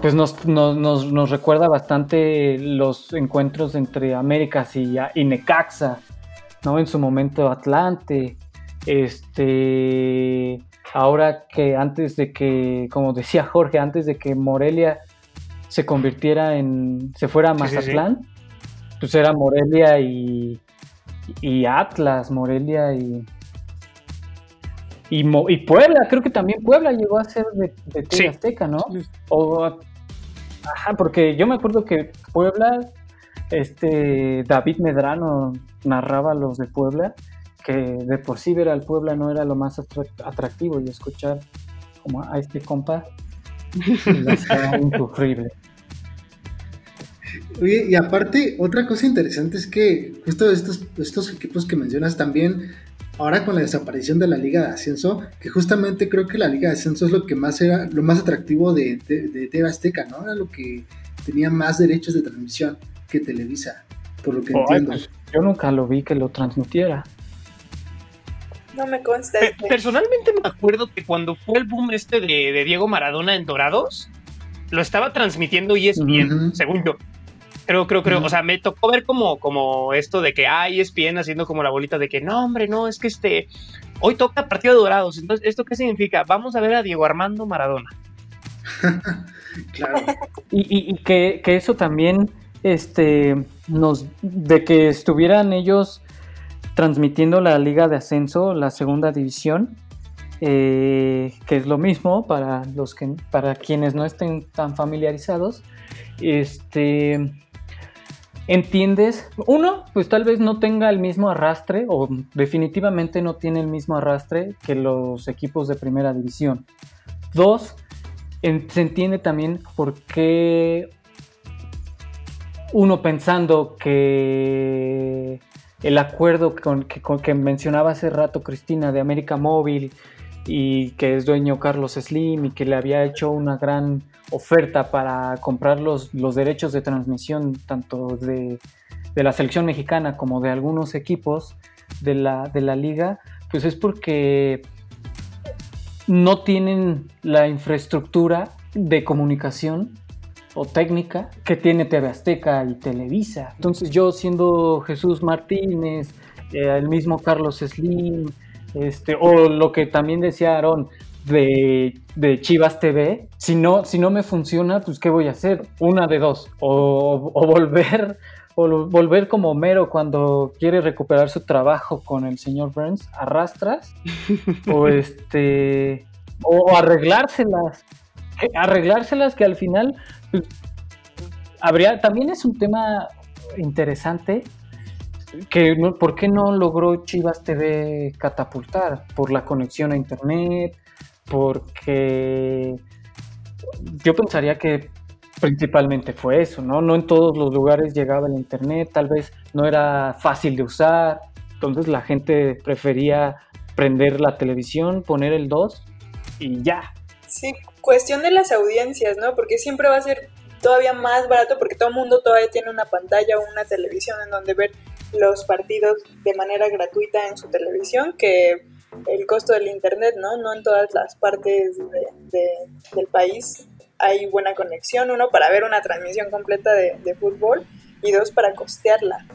pues nos, nos- nos- nos recuerda bastante los encuentros entre Américas y, y Necaxa, ¿no? En su momento Atlante, este, ahora que antes de que, como decía Jorge, antes de que Morelia se convirtiera en, se fuera a Sí, sí, sí. Mazatlán, pues era Morelia y, y Atlas, Morelia y, y, Mo- y Puebla, creo que también Puebla llegó a ser de, de TV Sí. Azteca, ¿no? O, ajá, porque yo me acuerdo que Puebla, este David Medrano narraba los de Puebla, que de por sí ver al Puebla no era lo más atra- atractivo y escuchar como a este compa hacía insufrible. Oye, y aparte, otra cosa interesante es que justo estos, estos equipos que mencionas también, ahora con la desaparición de la Liga de Ascenso, que justamente creo que la Liga de Ascenso es lo que más era, lo más atractivo de, de, de TV Azteca, ¿no? Era lo que tenía más derechos de transmisión que Televisa, por lo que Ay, entiendo. pues, yo nunca lo vi que lo transmitiera. No me consta. Pe-. Personalmente me acuerdo que cuando fue el boom este de, de Diego Maradona en Dorados, lo estaba transmitiendo E ESPN, Ujú. según yo. Creo, creo, creo. O sea, me tocó ver como, como esto de que hay ESPN haciendo como la bolita de que no, hombre, no, es que este. Hoy toca partido de Dorados. Entonces, ¿esto qué significa? Vamos a ver a Diego Armando Maradona. Claro. Y, y- y que, que eso también, este, nos, de que estuvieran ellos transmitiendo la liga de ascenso, la segunda división, eh, que es lo mismo para los que, para quienes no estén tan familiarizados, este, entiendes, uno, pues tal vez no tenga el mismo arrastre o definitivamente no tiene el mismo arrastre que los equipos de primera división. Dos, se entiende también por qué uno pensando que el acuerdo con, que, que mencionaba hace rato Cristina de América Móvil y que es dueño Carlos Slim y que le había hecho una gran oferta para comprar los, los derechos de transmisión tanto de, de la selección mexicana como de algunos equipos de la, de la liga, pues es porque no tienen la infraestructura de comunicación o técnica que tiene TV Azteca y Televisa. Entonces yo siendo Jesús Martínez, eh, el mismo Carlos Slim, este, o lo que también decía Aarón de, de, Chivas TV, si no, si no me funciona, pues ¿qué voy a hacer? Una de dos, o, o volver o volver como Homero cuando quiere recuperar su trabajo con el señor Burns, arrastras, o este, o arreglárselas, arreglárselas que al final pues, habría, también es un tema interesante que por qué no logró Chivas TV catapultar por la conexión a internet, porque yo pensaría que principalmente fue eso, ¿no? No en todos los lugares llegaba el internet, tal vez no era fácil de usar, entonces la gente prefería prender la televisión, poner el 2 y ya. Sí, cuestión de las audiencias, ¿no? Porque siempre va a ser todavía más barato porque todo el mundo todavía tiene una pantalla o una televisión en donde ver los partidos de manera gratuita en su televisión que el costo del internet, ¿no? No en todas las partes del país hay buena conexión, uno para ver una transmisión completa de, fútbol y dos para costearla.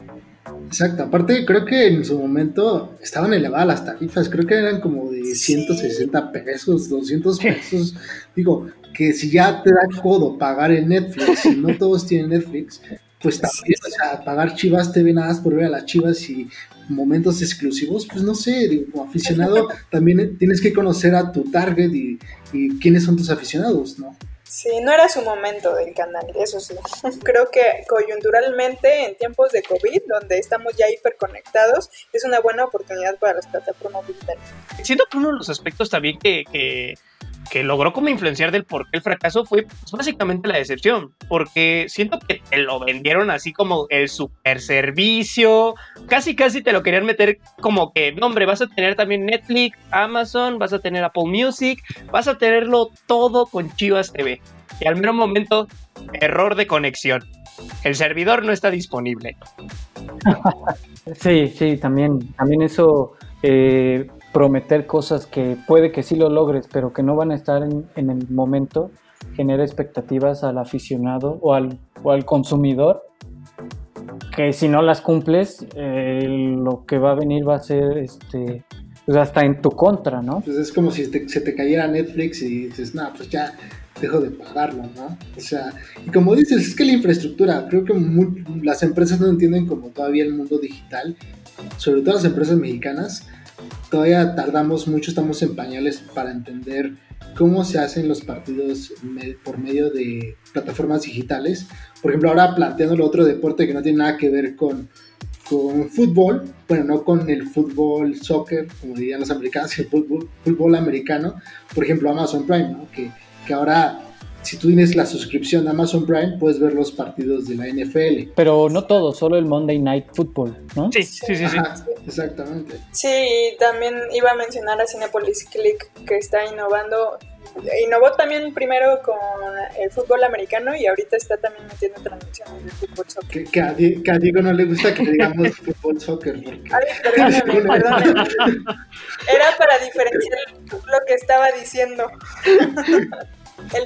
Exacto, aparte creo que en su momento estaban elevadas las tarifas, creo que eran como de 160 pesos, 200 pesos. Digo, que si ya te da codo pagar el Netflix, y no todos tienen Netflix, pues también, o sea, pagar Chivas TV nada más por ver a las Chivas y momentos exclusivos, pues no sé, como aficionado también tienes que conocer a tu target y, y quiénes son tus aficionados, ¿no? Sí, no era su momento del canal, eso sí. Creo que coyunturalmente en tiempos de COVID, donde estamos ya hiperconectados, es una buena oportunidad para las plataformas digitales. Siento que uno de los aspectos también que, que que logró como influenciar del por qué el fracaso fue pues, básicamente la decepción, porque siento que te lo vendieron así como el super servicio, casi casi te lo querían meter como que, no hombre, vas a tener también Netflix, Amazon, vas a tener Apple Music, vas a tenerlo todo con Chivas TV. Y al mero momento, error de conexión. El servidor no está disponible. sí, sí, también, también eso eh, prometer cosas que puede que sí lo logres, pero que no van a estar en, el momento, genera expectativas al aficionado o al, o al consumidor, que si no las cumples, eh, lo que va a venir va a ser este, pues hasta en tu contra, ¿no? Pues es como si se te cayera Netflix y dices, no, pues ya dejo de pagarlo, ¿no? O sea, y como dices, es que la infraestructura, creo que las empresas no entienden como todavía el mundo digital, sobre todo las empresas mexicanas, todavía tardamos mucho, estamos en pañales para entender cómo se hacen los partidos por medio de plataformas digitales. Por ejemplo, ahora planteando otro deporte que no tiene nada que ver con, con fútbol, bueno, no con el fútbol soccer, como dirían los americanos, el fútbol, americano, por ejemplo, Amazon Prime, que, que ahora si tú tienes la suscripción de Amazon Prime, puedes ver los partidos de la NFL. Pero no todo, solo el Monday Night Football, ¿no? Sí, sí, sí. sí. exactamente. Sí, también iba a mencionar a Cinepolis Click que está innovando. Innovó también primero con el fútbol americano y ahorita está también metiendo transmisiones de fútbol soccer. Que, a, Diego no le gusta que digamos fútbol soccer. Ay, perdóname, perdóname. Era para diferenciar lo que estaba diciendo.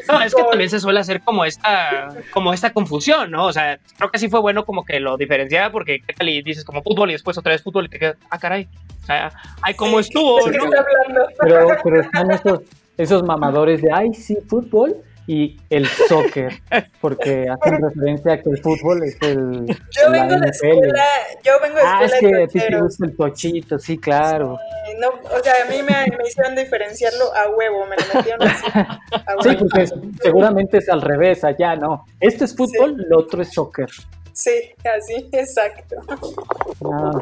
no, es que también se suele hacer como esta, como esta confusión, ¿no? O sea, creo que sí fue bueno como que lo diferenciara porque qué tal y dices como fútbol y después otra vez fútbol y te quedas, ah, caray. O sea, ay, cómo estuvo, ¿no? Pero, pero están esos, esos mamadores de, ay, sí, fútbol y el soccer, porque hacen referencia a que el fútbol es el. Yo vengo de escuela, yo vengo de ah, escuela. es que a ti te gusta el tochito, sí, claro. no, o sea, a mí me, me, hicieron diferenciarlo a huevo, me lo metieron así. A sí, porque seguramente es al revés, allá no. Este es fútbol, sí. el otro es soccer. Sí, así, exacto. Ah.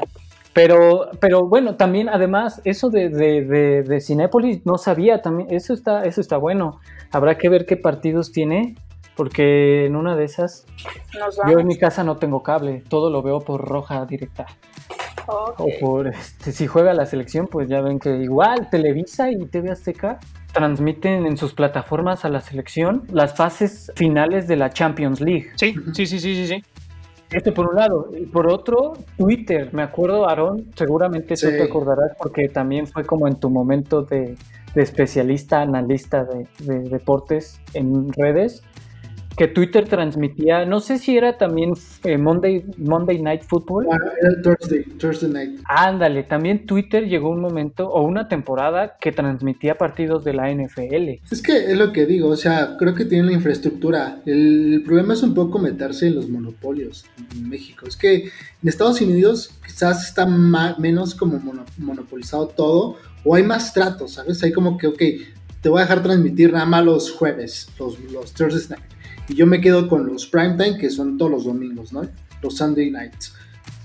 Pero, pero bueno, también además eso de, de, de, de Cinépolis no sabía también, eso está, eso está bueno. Habrá que ver qué partidos tiene, porque en una de esas, yo en mi casa no tengo cable, todo lo veo por roja directa. O por este, si juega la selección, pues ya ven que igual Televisa y TV Azteca transmiten en sus plataformas a la selección las fases finales de la Champions League. Sí, sí, sí, sí, sí, sí. Este por un lado. Y por otro, Twitter. Me acuerdo, Aarón, seguramente Sí. te acordarás porque también fue como en tu momento de, de especialista, analista de, de deportes en redes, que Twitter transmitía, no sé si era también eh, Monday, Monday Night Football. Bueno, era Thursday, Thursday night. Ándale, también Twitter llegó un momento o una temporada que transmitía partidos de la NFL. Es que es lo que digo, o sea, creo que tienen la infraestructura. El, el problema es un poco meterse en los monopolios en México. Es que en Estados Unidos quizás está ma- menos como mono- monopolizado todo, o hay más tratos, ¿sabes? Hay como que, ok, te voy a dejar transmitir nada más los jueves, los, los Thursday night. Y yo me quedo con los primetime, que son todos los domingos, ¿no? Los Sunday nights.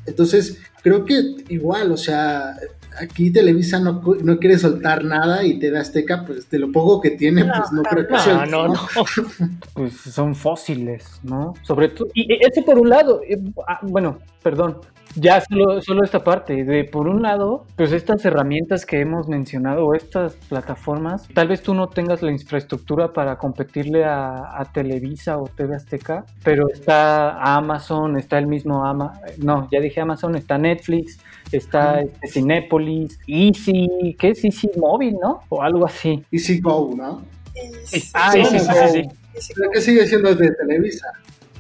Entonces, creo que igual, o sea, aquí Televisa no, no quiere soltar nada y TV Azteca, pues de lo poco que tiene, pues no creo que No, suelte, no, no. Pues son fósiles, ¿no? Sobre todo, y y ese por un lado, eh, ah, bueno, perdón, ya solo, solo esta parte, de por un lado, pues estas herramientas que hemos mencionado, o estas plataformas, tal vez tú no tengas la infraestructura para competirle a, a Televisa o TV Azteca, pero está Amazon, está el mismo Ama, no, ya dije Amazon, está Netflix, está este, Cinépolis, Easy, ¿qué es Easy Móvil, no? O algo así. Easy Go, ¿no? Ah, Sí, Easy sí, sí, Go. sí, sí. y sí, Creo que sigue siendo de Televisa.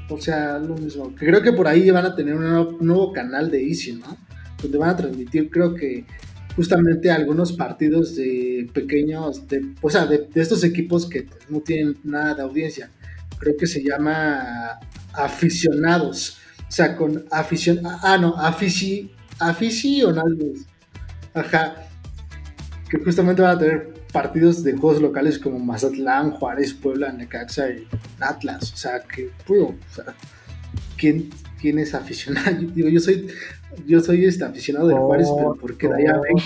O sea, lo mismo. Creo que por ahí van a tener un nuevo, canal de Easy, ¿no? Donde van a transmitir, creo que justamente algunos partidos de pequeños, de, o sea, de, estos equipos que no tienen nada de audiencia. Creo que se llama aficionados. O sea, con afición. Ah, no, afici, aficionados. Ajá. Que justamente van a tener partidos de juegos locales como Mazatlán, Juárez, Puebla, Necaxa y Atlas. O sea, que, pudo, o sea, ¿quién, quién es aficionado? Yo, digo, yo soy, yo soy este aficionado del Juárez, pero porque de allá vengo.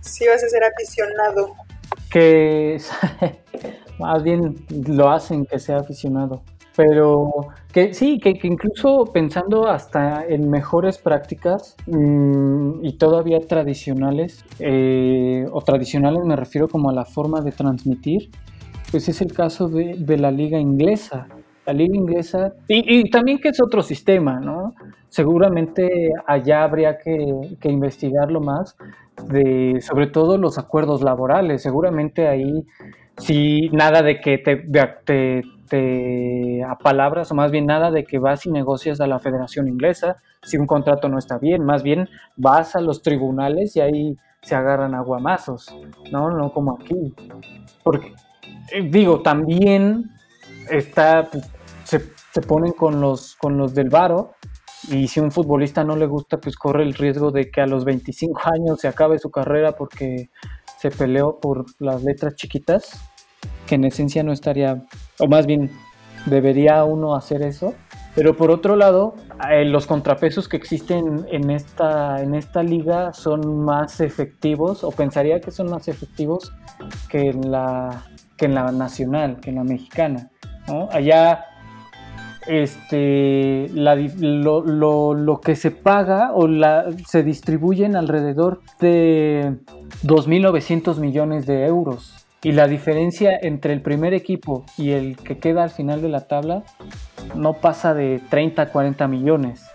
sí vas a ser aficionado. que más bien lo hacen que sea aficionado. Pero que sí, que, incluso pensando hasta en mejores prácticas mm, y todavía tradicionales, eh, o tradicionales me refiero como a la forma de transmitir, pues es el caso de, de la liga inglesa. La liga inglesa, y, también que es otro sistema, ¿no? Seguramente allá habría que, que investigarlo más, de sobre todo los acuerdos laborales. Seguramente ahí sí nada de que te, te, te apalabras o más bien nada de que vas y negocias a la Federación Inglesa si un contrato no está bien. Más bien vas a los tribunales y ahí se agarran aguamazos, ¿no? No como aquí. Porque eh, digo, también está se, se ponen con los con los del varo y si un futbolista no le gusta, pues corre el riesgo de que a los 25 años se acabe su carrera porque se peleó por las letras chiquitas, que en esencia no estaría, o más bien debería uno hacer eso. Pero por otro lado, eh, los contrapesos que existen en esta, en esta liga son más efectivos, o pensaría que son más efectivos que en la, que en la nacional, que en la mexicana. Allá este, lo, lo- lo que se paga o la, se distribuyen alrededor de 2.900 millones de euros. Y la diferencia entre el primer equipo y el que queda al final de la tabla no pasa de 30 a 40 millones,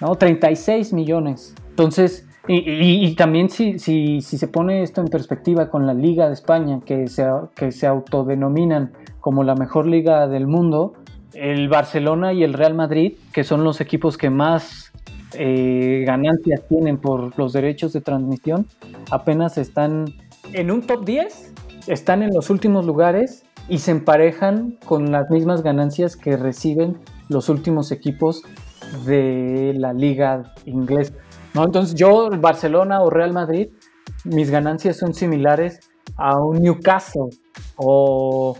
¿no? 36 millones. Entonces, y, y- y también si, si, si se pone esto en perspectiva con la Liga de España, que se, que se autodenominan como la mejor liga del mundo, el Barcelona y el Real Madrid, que son los equipos que más eh, ganancias tienen por los derechos de transmisión, apenas están en un top 10, están en los últimos lugares y se emparejan con las mismas ganancias que reciben los últimos equipos de la liga inglesa. ¿no? Entonces yo, Barcelona o Real Madrid, mis ganancias son similares a un Newcastle o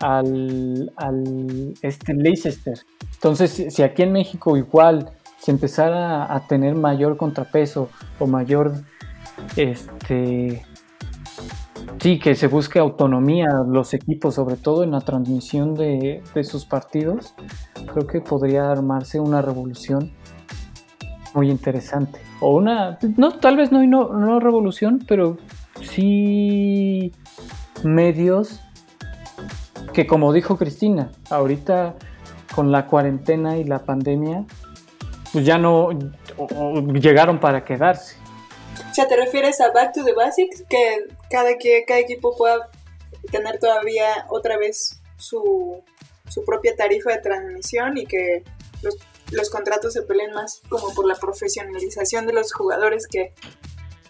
al, al este Leicester. Entonces, si, aquí en México igual se empezara a tener mayor contrapeso o mayor, este, sí, que se busque autonomía los equipos, sobre todo en la transmisión de, sus partidos, creo que podría armarse una revolución muy interesante. O una, no, tal vez no, no, no revolución, pero sí medios que como dijo Cristina, ahorita con la cuarentena y la pandemia, pues ya no llegaron para quedarse. O sea, ¿te refieres a Back to the Basics? Que cada, que cada equipo pueda tener todavía otra vez su, su propia tarifa de transmisión y que los, los, contratos se peleen más como por la profesionalización de los jugadores que,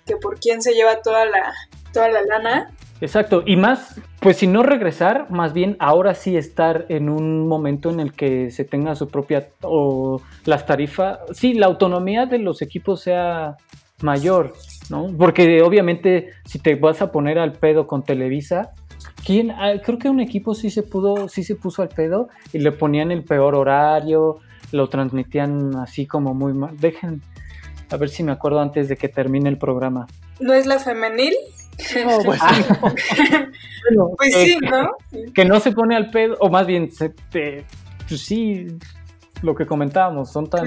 que por quién se lleva toda la, toda la lana. Exacto, y más, pues si no regresar, más bien ahora sí estar en un momento en el que se tenga su propia, o las tarifas, sí, la autonomía de los equipos sea mayor, ¿no? Porque obviamente si te vas a poner al pedo con Televisa, ¿quién? Ah, creo que un equipo sí se pudo, sí se puso al pedo y le ponían el peor horario, lo transmitían así como muy mal. Dejen, a ver si me acuerdo antes de que termine el programa. ¿No es la femenil? No, pues, pues sí, ¿no? Que no se pone al pedo, o más bien, se, pues sí, lo que comentábamos, son tan...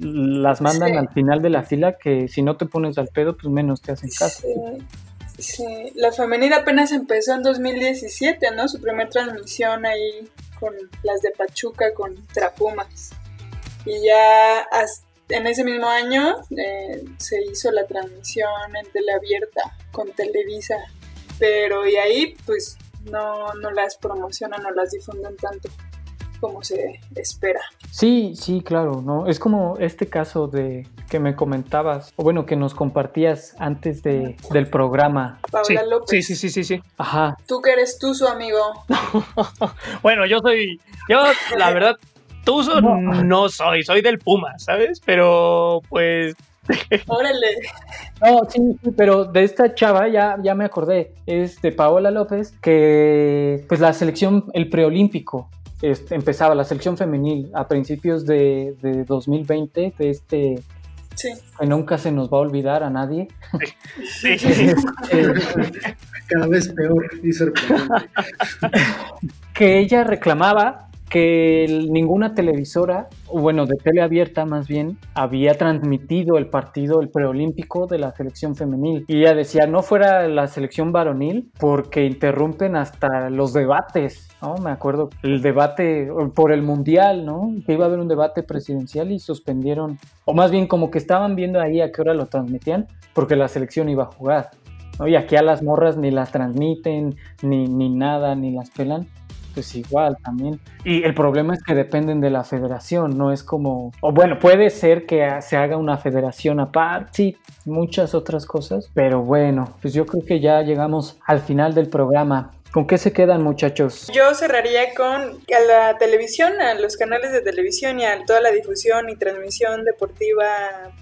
Las mandan al final de la fila que si no te pones al pedo, pues menos te hacen caso. Sí, la femenil apenas empezó en 2017, ¿no? Su primera transmisión ahí con las de Pachuca contra Pumas. Y ya en ese mismo año eh, se hizo la transmisión en teleabierta con Televisa, pero y ahí pues no, no las promocionan o las difunden tanto como se espera. Sí, sí, claro, ¿no? Es como este caso de que me comentabas, o bueno, que nos compartías antes de, del programa. Paula sí, López. Sí, sí, sí, sí, sí. Ajá. Tú que eres tú su amigo. bueno, yo soy, yo la verdad Tuzo no. no soy, soy del Puma, ¿sabes? Pero pues Órale. No, sí, sí, pero de esta chava ya, ya me acordé, es de Paola López, que pues la selección, el preolímpico, este, empezaba, la selección femenil a principios de, de 2020, de este... Sí. Que nunca se nos va a olvidar a nadie. Sí. Cada vez peor y sorprendente. que ella reclamaba que ninguna televisora, bueno, de tele abierta más bien, había transmitido el partido, el preolímpico de la selección femenil. Y ella decía, no fuera la selección varonil porque interrumpen hasta los debates, ¿no? Me acuerdo, el debate por el mundial, ¿no? Que iba a haber un debate presidencial y suspendieron, o más bien como que estaban viendo ahí a qué hora lo transmitían, porque la selección iba a jugar. ¿no? Y aquí a las morras ni las transmiten, ni, ni nada, ni las pelan pues igual también. Y el problema es que dependen de la federación, no es como, o bueno, puede ser que se haga una federación aparte, sí, muchas otras cosas, pero bueno, pues yo creo que ya llegamos al final del programa. ¿Con qué se quedan muchachos? Yo cerraría con a la televisión, a los canales de televisión y a toda la difusión y transmisión deportiva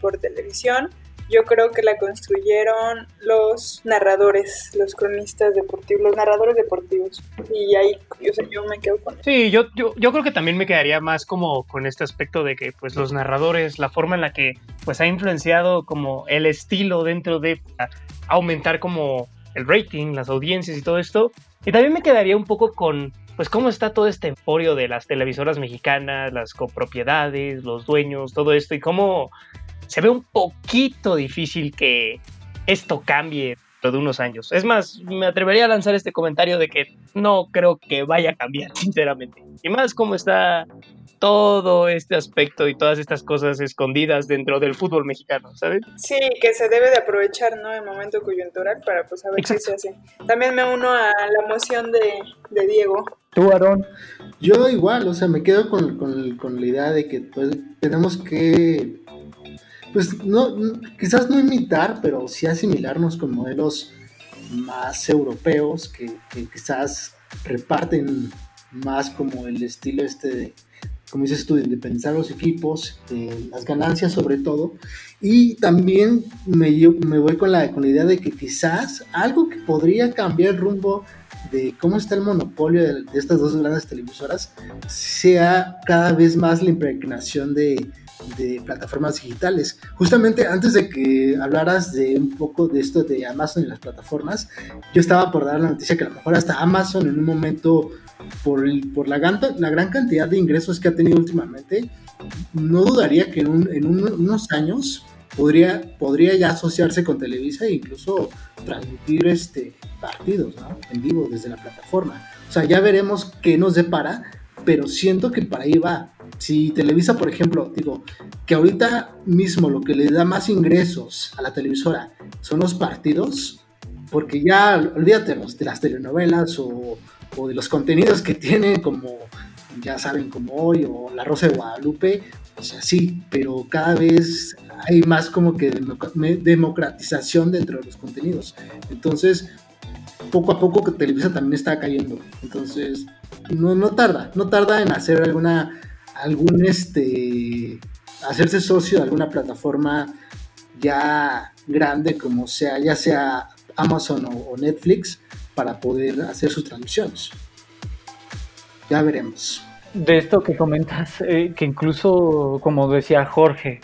por televisión yo creo que la construyeron los narradores, los cronistas deportivos, los narradores deportivos. Y ahí yo, sé, yo me quedo con. Sí, yo, yo, yo creo que también me quedaría más como con este aspecto de que pues los narradores, la forma en la que pues ha influenciado como el estilo dentro de aumentar como el rating, las audiencias y todo esto. Y también me quedaría un poco con pues cómo está todo este emporio de las televisoras mexicanas, las copropiedades, los dueños, todo esto y cómo se ve un poquito difícil que esto cambie dentro de unos años. Es más, me atrevería a lanzar este comentario de que no creo que vaya a cambiar, sinceramente. Y más cómo está todo este aspecto y todas estas cosas escondidas dentro del fútbol mexicano, ¿sabes? Sí, que se debe de aprovechar, ¿no? El momento coyuntural para pues saber qué se hace. También me uno a la moción de, de Diego. ¿Tú, Aarón? Yo igual, o sea, me quedo con, con, con la idea de que pues, tenemos que pues no, quizás no imitar, pero sí asimilarnos con modelos más europeos que, quizás reparten más como el estilo este de, como dices tú, de pensar los equipos, las ganancias sobre todo. Y también me, yo, me voy con la, con la idea de que quizás algo que podría cambiar el rumbo de cómo está el monopolio de, de estas dos grandes televisoras sea cada vez más la impregnación de, de plataformas digitales. Justamente antes de que hablaras de un poco de esto de Amazon y las plataformas, yo estaba por dar la noticia que a lo mejor hasta Amazon en un momento, por, por la, gran, la gran cantidad de ingresos que ha tenido últimamente, no dudaría que en, en unos años podría, podría ya asociarse con Televisa e incluso transmitir este, partidos en vivo desde la plataforma. O sea, ya veremos qué nos depara, pero siento que para ahí va. Si Televisa, por ejemplo, digo, que ahorita mismo lo que le da más ingresos a la televisora son los partidos, porque ya olvídate de las telenovelas o, o de los contenidos que tienen como ya saben como hoy o La Rosa de Guadalupe, o sea, sí, pero cada vez hay más como que democratización dentro de los contenidos. Entonces, poco a poco que Televisa también está cayendo. Entonces, no, no tarda, no tarda en hacer alguna, algún este, hacerse socio de alguna plataforma ya grande como sea, ya sea Amazon o, Netflix, para poder hacer sus transmisiones. Ya veremos. De esto que comentas, eh, que incluso, como decía Jorge,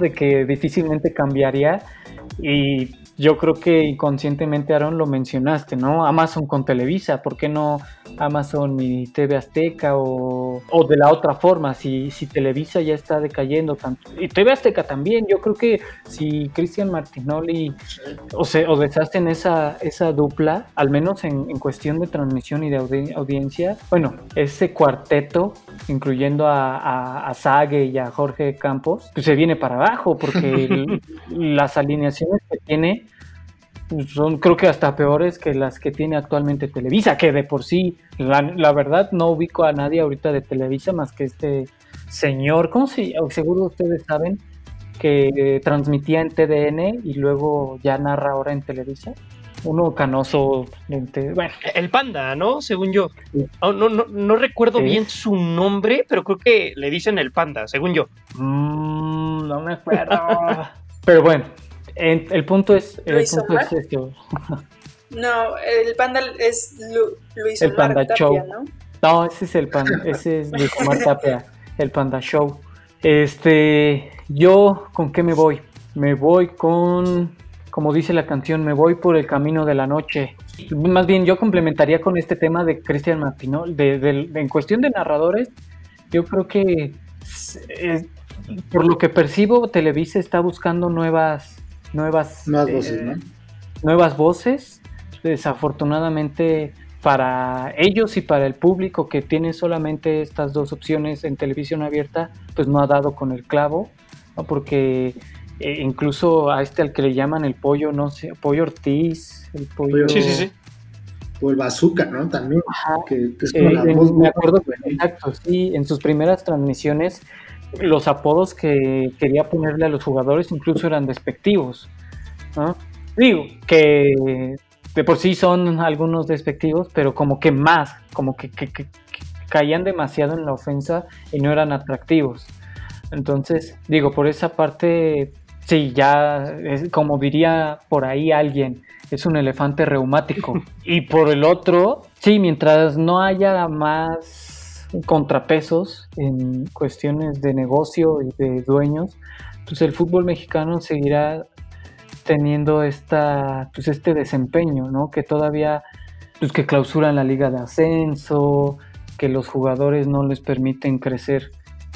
de que difícilmente cambiaría y yo creo que inconscientemente, Aaron, lo mencionaste, ¿no? Amazon con Televisa, ¿por qué no Amazon y TV Azteca o, o de la otra forma? Si, si Televisa ya está decayendo tanto, y TV Azteca también, yo creo que si Cristian Martinoli o, se, o deshacen esa, esa dupla, al menos en, en cuestión de transmisión y de audiencia, bueno, ese cuarteto, incluyendo a, a, a y a Jorge Campos, pues se viene para abajo, porque las alineaciones que tiene son creo que hasta peores que las que tiene actualmente Televisa, que de por sí, la, verdad no ubico a nadie ahorita de Televisa más que este señor, ¿cómo se Seguro ustedes saben que transmitía en TDN y luego ya narra ahora en Televisa. Uno canoso, bueno. El panda, ¿no? Según yo. Oh, no, no, no, recuerdo bien su nombre, pero creo que le dicen el panda, según yo. Mm, no me acuerdo. pero bueno, el punto es, el punto es esto. No, el panda es Luis el Omar Panda Show. ¿no? No, ese es el panda, ese es Luis Omar Tapia, el Panda Show. Este, yo, ¿con qué me voy? Me voy con, como dice la canción, me voy por el camino de la noche. Más bien, yo complementaría con este tema de Cristian Martinol, de, de, en cuestión de narradores, yo creo que por lo que percibo, Televisa está buscando nuevas nuevas, nuevas voces, ¿no? Nuevas voces. Desafortunadamente para ellos y para el público que tiene solamente estas dos opciones en televisión abierta, pues no ha dado con el clavo, porque eh, incluso a este al que le llaman el pollo, no sé, pollo Ortiz, el pollo... Sí, sí, sí. O el bazooka, ¿no? También. Que, es como la voz me acuerdo, exacto, sí, en sus primeras transmisiones los apodos que quería ponerle a los jugadores incluso eran despectivos. Digo, que de por sí son algunos despectivos, pero como que más, como que, caían demasiado en la ofensa y no eran atractivos. Entonces, digo, por esa parte, sí, ya, como diría por ahí alguien, es un elefante reumático. y por el otro, sí, mientras no haya más contrapesos en cuestiones de negocio y de dueños, pues el fútbol mexicano seguirá teniendo esta, pues este desempeño, ¿no? Que todavía, pues que clausuran la liga de ascenso, que los jugadores no les permiten crecer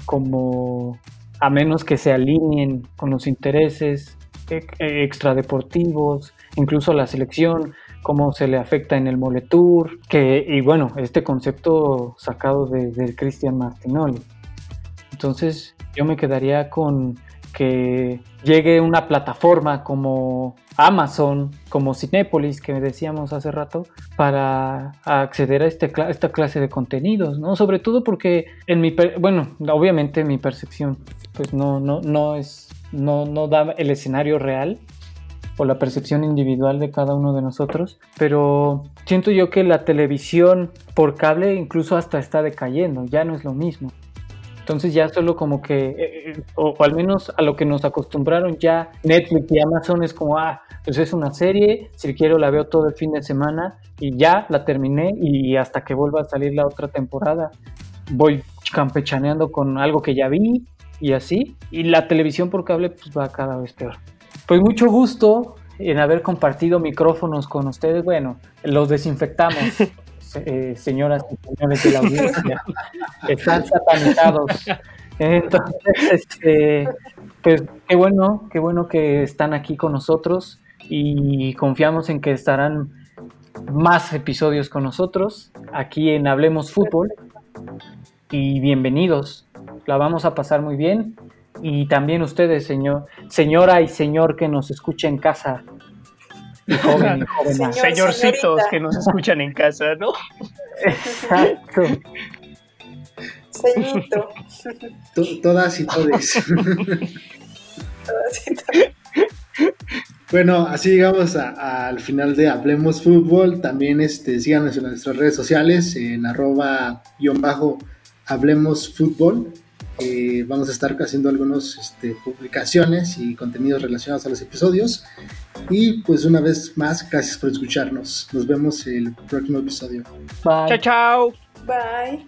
como a menos que se alineen con los intereses e, e, extradeportivos, incluso la selección cómo se le afecta en el Moletour, que, y bueno, este concepto sacado de, Cristian Martinoli. Entonces yo me quedaría con que llegue una plataforma como Amazon, como Cinepolis, que decíamos hace rato, para acceder a este, esta clase de contenidos, ¿no? Sobre todo porque en mi, bueno, obviamente mi percepción, pues no, no, no es, no, no da el escenario real, o la percepción individual de cada uno de nosotros, pero siento yo que la televisión por cable incluso hasta está decayendo, ya no es lo mismo. Entonces ya solo como que, eh, eh, o, al menos a lo que nos acostumbraron ya Netflix y Amazon es como, ah, pues es una serie, si quiero la veo todo el fin de semana y ya la terminé y hasta que vuelva a salir la otra temporada voy campechaneando con algo que ya vi y así. Y la televisión por cable pues va cada vez peor. Pues mucho gusto en haber compartido micrófonos con ustedes. Bueno, los desinfectamos, eh, señoras y señores de la audiencia. Están satanizados. Entonces, este, pues qué bueno, qué bueno que están aquí con nosotros y confiamos en que estarán más episodios con nosotros aquí en Hablemos Fútbol. Y bienvenidos, la vamos a pasar muy bien. Y también ustedes, señor, señora y señor que nos escucha en casa. Y joven y joven. Señorcitos que nos escuchan en casa, ¿no? Exacto. Ceñito. todas y todes. Todas y todes. Bueno, así llegamos a- al final de Hablemos Fútbol. También este, síganos en nuestras redes sociales, en arroba guion bajo Hablemos Fútbol. Eh, vamos a estar haciendo algunas este, publicaciones y contenidos relacionados a los episodios. Y pues una vez más, gracias por escucharnos. Nos vemos el próximo episodio. Bye. Chao, chao. Bye.